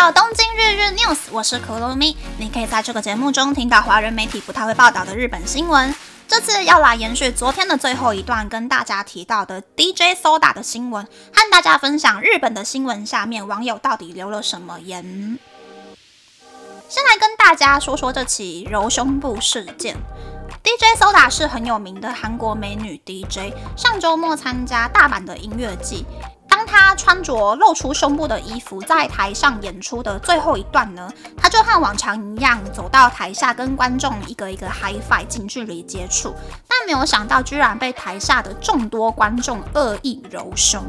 到东京日日 news，我是可露咪。你可以在这个节目中听到华人媒体不太会报道的日本新闻。这次要来延续昨天的最后一段，跟大家提到的 DJ Soda 的新闻，和大家分享日本的新闻下面网友到底留了什么言。先来跟大家说说这起揉胸部事件。DJ Soda 是很有名的韩国美女 DJ，上周末参加大阪的音乐季。他穿着露出胸部的衣服在台上演出的最后一段呢，他就和往常一样走到台下跟观众一个一个 hiFi 近距离接触，但没有想到居然被台下的众多观众恶意揉胸。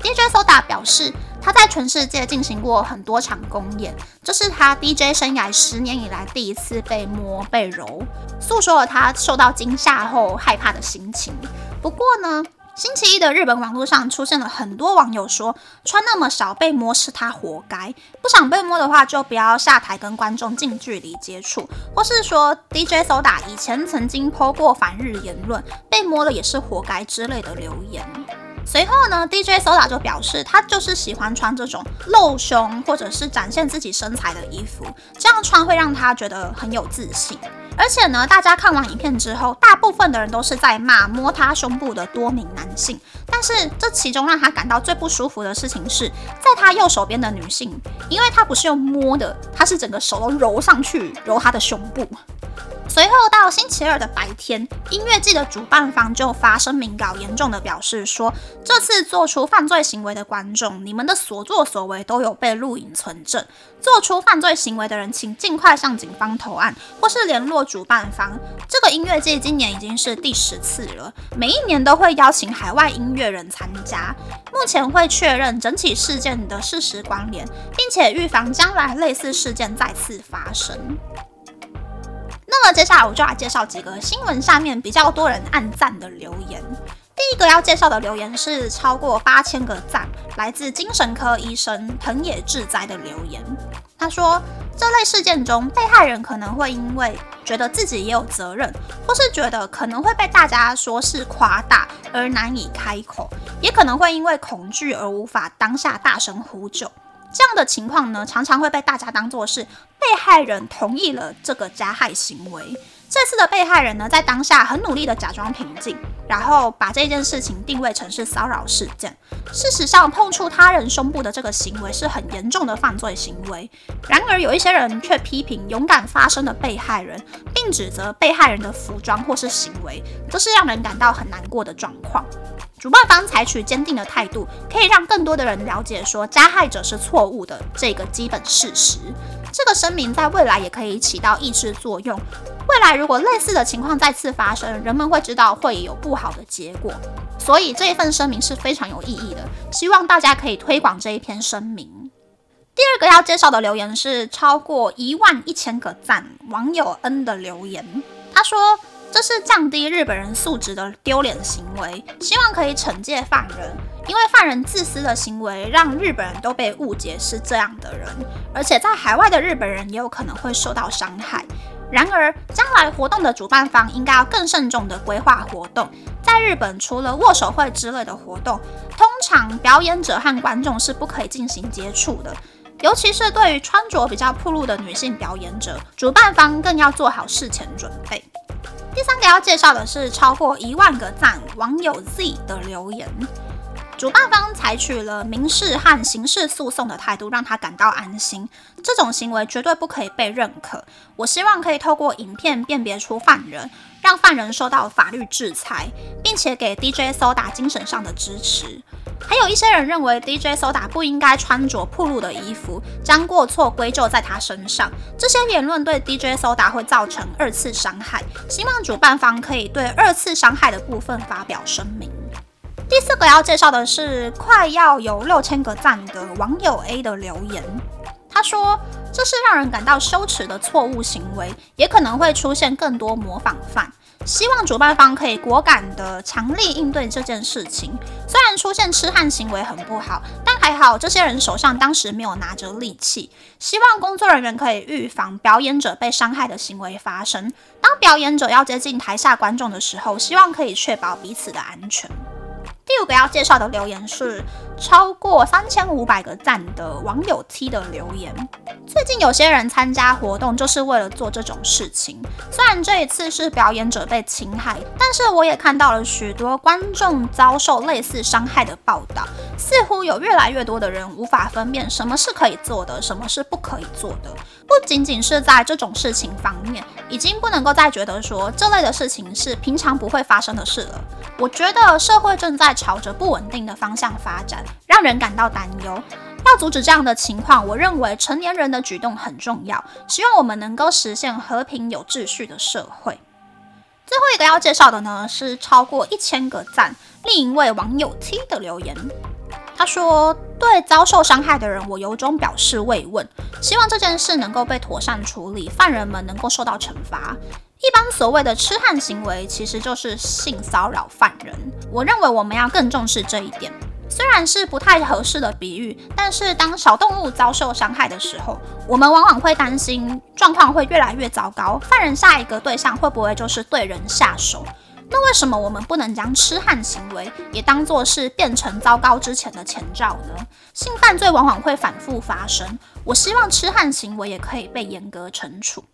DJ Soda 表示，他在全世界进行过很多场公演，这是他 DJ 生涯十年以来第一次被摸被揉，诉说了他受到惊吓后害怕的心情。不过呢。星期一的日本网络上出现了很多网友说，穿那么少被摸是他活该，不想被摸的话就不要下台跟观众近距离接触，或是说 DJ Soda 以前曾经抛过反日言论，被摸了也是活该之类的留言。随后呢，DJ Soda 就表示，他就是喜欢穿这种露胸或者是展现自己身材的衣服，这样穿会让他觉得很有自信。而且呢，大家看完影片之后，大部分的人都是在骂摸他胸部的多名男性。但是这其中让他感到最不舒服的事情是，在他右手边的女性，因为他不是用摸的，他是整个手都揉上去揉他的胸部。随后到星期二的白天，音乐季的主办方就发声明稿，严重的表示说，这次做出犯罪行为的观众，你们的所作所为都有被录影存证。做出犯罪行为的人，请尽快向警方投案，或是联络主办方。这个音乐季今年已经是第十次了，每一年都会邀请海外音乐人参加。目前会确认整起事件的事实关联，并且预防将来类似事件再次发生。那么接下来我就来介绍几个新闻下面比较多人按赞的留言。第一个要介绍的留言是超过八千个赞，来自精神科医生藤野智哉的留言。他说，这类事件中，被害人可能会因为觉得自己也有责任，或是觉得可能会被大家说是夸大而难以开口，也可能会因为恐惧而无法当下大声呼救。这样的情况呢，常常会被大家当作是被害人同意了这个加害行为。这次的被害人呢，在当下很努力的假装平静，然后把这件事情定位成是骚扰事件。事实上，碰触他人胸部的这个行为是很严重的犯罪行为。然而，有一些人却批评勇敢发声的被害人，并指责被害人的服装或是行为，这是让人感到很难过的状况。主办方采取坚定的态度，可以让更多的人了解说加害者是错误的这个基本事实。这个声明在未来也可以起到抑制作用。未来如果类似的情况再次发生，人们会知道会有不好的结果。所以这一份声明是非常有意义的，希望大家可以推广这一篇声明。第二个要介绍的留言是超过一万一千个赞，网友 N 的留言，他说。这是降低日本人素质的丢脸行为，希望可以惩戒犯人，因为犯人自私的行为让日本人都被误解是这样的人，而且在海外的日本人也有可能会受到伤害。然而，将来活动的主办方应该要更慎重的规划活动。在日本，除了握手会之类的活动，通常表演者和观众是不可以进行接触的，尤其是对于穿着比较暴露的女性表演者，主办方更要做好事前准备。第三个要介绍的是超过一万个赞网友 Z 的留言，主办方采取了民事和刑事诉讼的态度，让他感到安心。这种行为绝对不可以被认可。我希望可以透过影片辨别出犯人，让犯人受到法律制裁，并且给 DJ Soda 精神上的支持。还有一些人认为 DJ Soda 不应该穿着暴露的衣服，将过错归咎在他身上。这些言论对 DJ Soda 会造成二次伤害，希望主办方可以对二次伤害的部分发表声明。第四个要介绍的是快要有六千个赞的网友 A 的留言，他说这是让人感到羞耻的错误行为，也可能会出现更多模仿犯。希望主办方可以果敢的强力应对这件事情。虽然出现痴汉行为很不好，但还好这些人手上当时没有拿着利器。希望工作人员可以预防表演者被伤害的行为发生。当表演者要接近台下观众的时候，希望可以确保彼此的安全。第五个要介绍的留言是超过三千五百个赞的网友 T 的留言。最近有些人参加活动就是为了做这种事情。虽然这一次是表演者被侵害，但是我也看到了许多观众遭受类似伤害的报道。似乎有越来越多的人无法分辨什么是可以做的，什么是不可以做的。不仅仅是在这种事情方面，已经不能够再觉得说这类的事情是平常不会发生的事了。我觉得社会正在朝着不稳定的方向发展，让人感到担忧。要阻止这样的情况，我认为成年人的举动很重要。希望我们能够实现和平有秩序的社会。最后一个要介绍的呢，是超过一千个赞，另一位网友 T 的留言。他说：“对遭受伤害的人，我由衷表示慰问，希望这件事能够被妥善处理，犯人们能够受到惩罚。一般所谓的痴汉行为，其实就是性骚扰犯人。我认为我们要更重视这一点。虽然是不太合适的比喻，但是当小动物遭受伤害的时候，我们往往会担心状况会越来越糟糕，犯人下一个对象会不会就是对人下手？”那为什么我们不能将痴汉行为也当作是变成糟糕之前的前兆呢？性犯罪往往会反复发生，我希望痴汉行为也可以被严格惩处。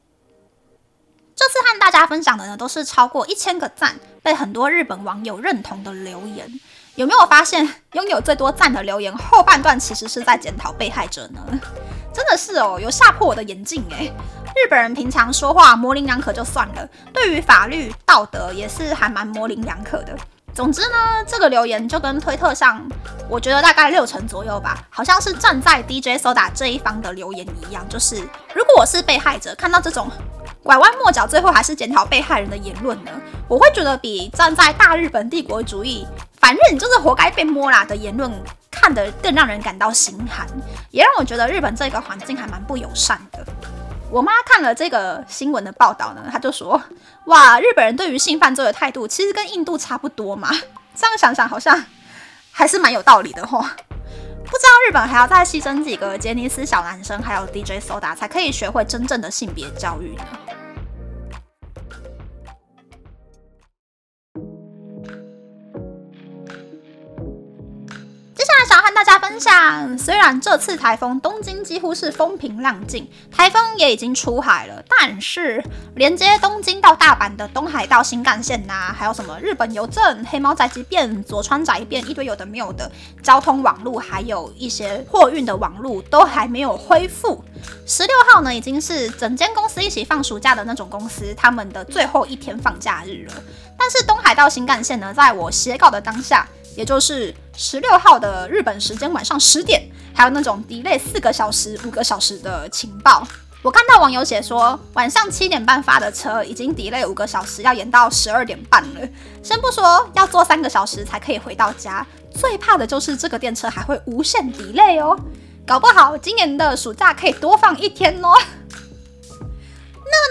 这次和大家分享的呢，都是超过一千个赞，被很多日本网友认同的留言。有没有发现，拥有最多赞的留言后半段其实是在检讨被害者呢？真的是哦，有吓破我的眼镜诶。日本人平常说话模棱两可就算了，对于法律道德也是还蛮模棱两可的。总之呢，这个留言就跟推特上，我觉得大概六成左右吧，好像是站在 DJ Soda 这一方的留言一样。就是如果我是被害者，看到这种拐弯抹角，最后还是检讨被害人的言论呢，我会觉得比站在大日本帝国主义，反正你就是活该被摸啦的言论看得更让人感到心寒，也让我觉得日本这个环境还蛮不友善的。我妈看了这个新闻的报道呢，她就说：“哇，日本人对于性犯罪的态度其实跟印度差不多嘛。”这样想想好像还是蛮有道理的吼。不知道日本还要再牺牲几个杰尼斯小男生，还有 DJ Soda 才可以学会真正的性别教育呢？想和大家分享，虽然这次台风东京几乎是风平浪静，台风也已经出海了，但是连接东京到大阪的东海道新干线呐，还有什么日本邮政、黑猫宅急便、佐川宅便，一堆有的没有的交通网路，还有一些货运的网路都还没有恢复。十六号呢，已经是整间公司一起放暑假的那种公司，他们的最后一天放假日了。但是东海道新干线呢，在我写稿的当下。也就是十六号的日本时间晚上十点，还有那种 delay 四个小时、五个小时的情报。我看到网友写说，晚上七点半发的车已经 delay 五个小时，要延到十二点半了。先不说要坐三个小时才可以回到家，最怕的就是这个电车还会无限 delay 哦，搞不好今年的暑假可以多放一天哦。